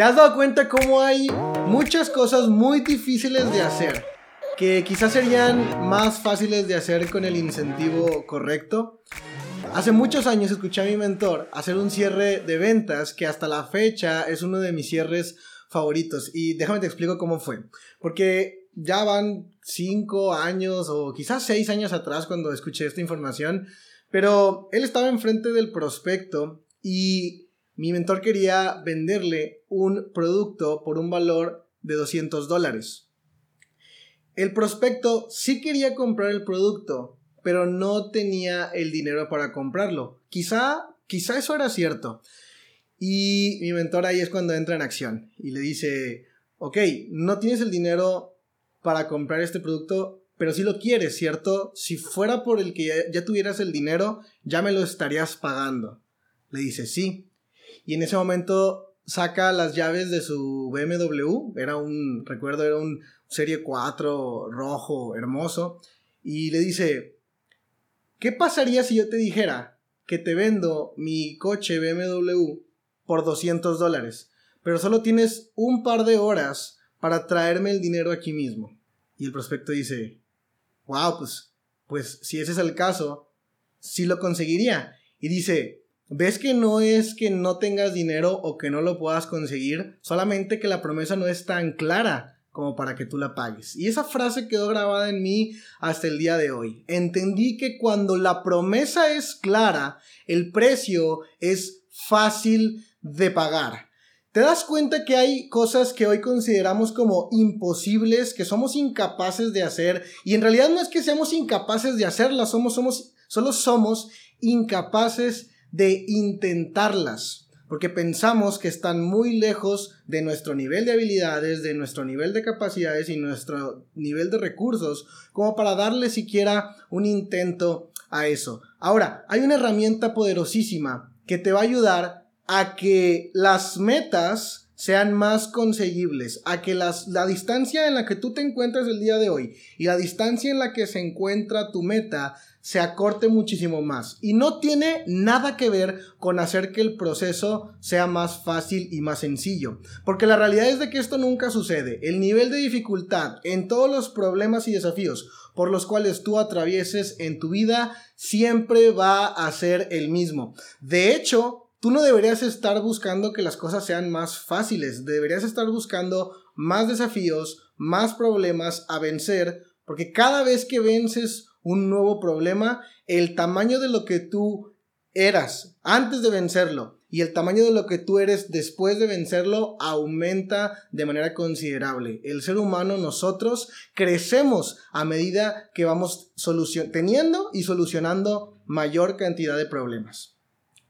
¿Te has dado cuenta cómo hay muchas cosas muy difíciles de hacer? Que quizás serían más fáciles de hacer con el incentivo correcto. Hace muchos años escuché a mi mentor hacer un cierre de ventas que hasta la fecha es uno de mis cierres favoritos. Y déjame te explico cómo fue. Porque ya van cinco años o quizás seis años atrás cuando escuché esta información. Pero él estaba enfrente del prospecto y mi mentor quería venderle un producto por un valor de 200 dólares. El prospecto sí quería comprar el producto, pero no tenía el dinero para comprarlo. Quizá, quizá eso era cierto. Y mi mentor ahí es cuando entra en acción y le dice, ok, no tienes el dinero para comprar este producto, pero si lo quieres, ¿cierto? Si fuera por el que ya, tuvieras el dinero, ya me lo estarías pagando. Le dice, sí. Y en ese momento saca las llaves de su BMW, era un, recuerdo, era un Serie 4 rojo, hermoso, y le dice, ¿qué pasaría si yo te dijera que te vendo mi coche BMW por 200 dólares, pero solo tienes un par de horas para traerme el dinero aquí mismo. Y el prospecto dice, wow, pues, pues si ese es el caso, sí lo conseguiría. Y dice, ¿ves que no es que no tengas dinero o que no lo puedas conseguir? Solamente que la promesa no es tan clara como para que tú la pagues. Y esa frase quedó grabada en mí hasta el día de hoy. Entendí que cuando la promesa es clara, el precio es fácil de pagar. ¿Te das cuenta que hay cosas que hoy consideramos como imposibles, que somos incapaces de hacer? Y en realidad no es que seamos incapaces de hacerlas, somos, somos, solo somos incapaces de intentarlas. Porque pensamos que están muy lejos de nuestro nivel de habilidades, de nuestro nivel de capacidades y nuestro nivel de recursos, como para darle siquiera un intento a eso. Ahora, hay una herramienta poderosísima que te va a ayudar a que las metas sean más conseguibles, a que las, la distancia en la que tú te encuentras el día de hoy y la distancia en la que se encuentra tu meta se acorte muchísimo más. Y no tiene nada que ver con hacer que el proceso sea más fácil y más sencillo. Porque la realidad es de que esto nunca sucede. El nivel de dificultad en todos los problemas y desafíos por los cuales tú atravieses en tu vida siempre va a ser el mismo. De hecho, Tú no deberías estar buscando que las cosas sean más fáciles, deberías estar buscando más desafíos, más problemas a vencer, porque cada vez que vences un nuevo problema, el tamaño de lo que tú eras antes de vencerlo y el tamaño de lo que tú eres después de vencerlo aumenta de manera considerable. El ser humano, nosotros, crecemos a medida que vamos teniendo y solucionando mayor cantidad de problemas.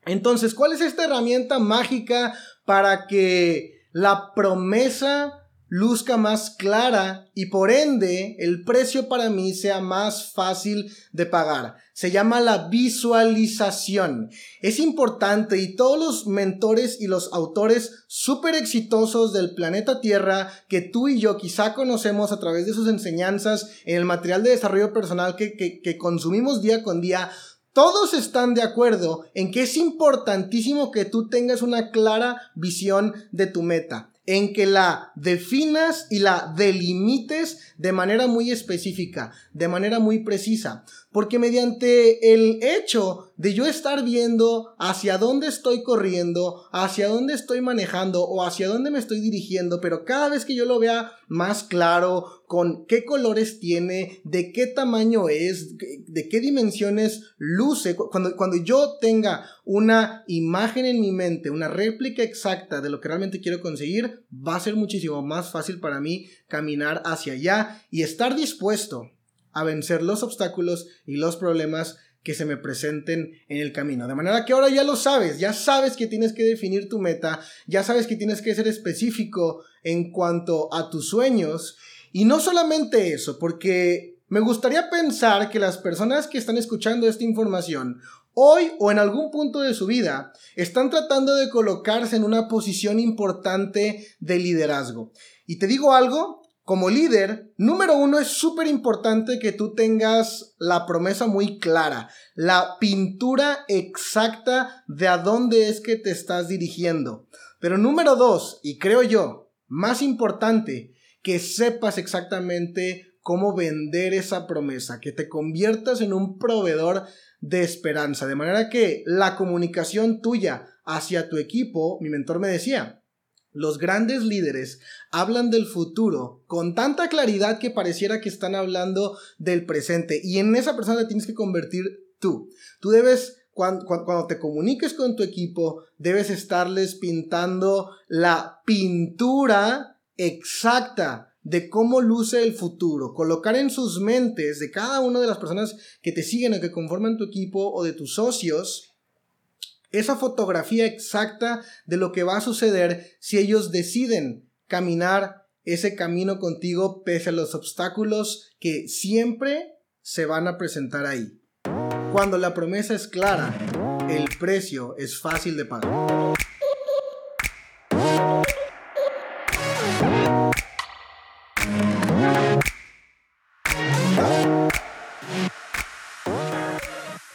Entonces, ¿cuál es esta herramienta mágica para que la promesa luzca más clara y por ende el precio para mí sea más fácil de pagar. Se llama la visualización. Es importante y todos los mentores y los autores súper exitosos del planeta Tierra que tú y yo quizá conocemos a través de sus enseñanzas en el material de desarrollo personal que, que consumimos día con día, todos están de acuerdo en que es importantísimo que tú tengas una clara visión de tu meta en que la definas y la delimites de manera muy específica, de manera muy precisa. Porque mediante el hecho de yo estar viendo hacia dónde estoy corriendo, hacia dónde estoy manejando o hacia dónde me estoy dirigiendo, pero cada vez que yo lo vea más claro, con qué colores tiene, de qué tamaño es, de qué dimensiones luce, cuando, cuando yo tenga una imagen en mi mente, una réplica exacta de lo que realmente quiero conseguir, va a ser muchísimo más fácil para mí caminar hacia allá y estar dispuesto a vencer los obstáculos y los problemas que se me presenten en el camino. De manera que ahora ya lo sabes, ya sabes que tienes que definir tu meta, ya sabes que tienes que ser específico en cuanto a tus sueños. Y no solamente eso, porque me gustaría pensar que las personas que están escuchando esta información hoy o en algún punto de su vida están tratando de colocarse en una posición importante de liderazgo. Y te digo algo, como líder, número uno, es súper importante que tú tengas la promesa muy clara, la pintura exacta de a dónde es que te estás dirigiendo. Pero número dos, y creo yo, más importante, que sepas exactamente cómo vender esa promesa, que te conviertas en un proveedor de esperanza, de manera que la comunicación tuya hacia tu equipo, mi mentor me decía, los grandes líderes hablan del futuro con tanta claridad que pareciera que están hablando del presente y en esa persona tienes que convertir tú. Tú debes cuando, cuando, te comuniques con tu equipo, debes estarles pintando la pintura exacta de cómo luce el futuro, colocar en sus mentes de cada una de las personas que te siguen o que conforman tu equipo o de tus socios, esa fotografía exacta de lo que va a suceder si ellos deciden caminar ese camino contigo pese a los obstáculos que siempre se van a presentar ahí. Cuando la promesa es clara, el precio es fácil de pagar.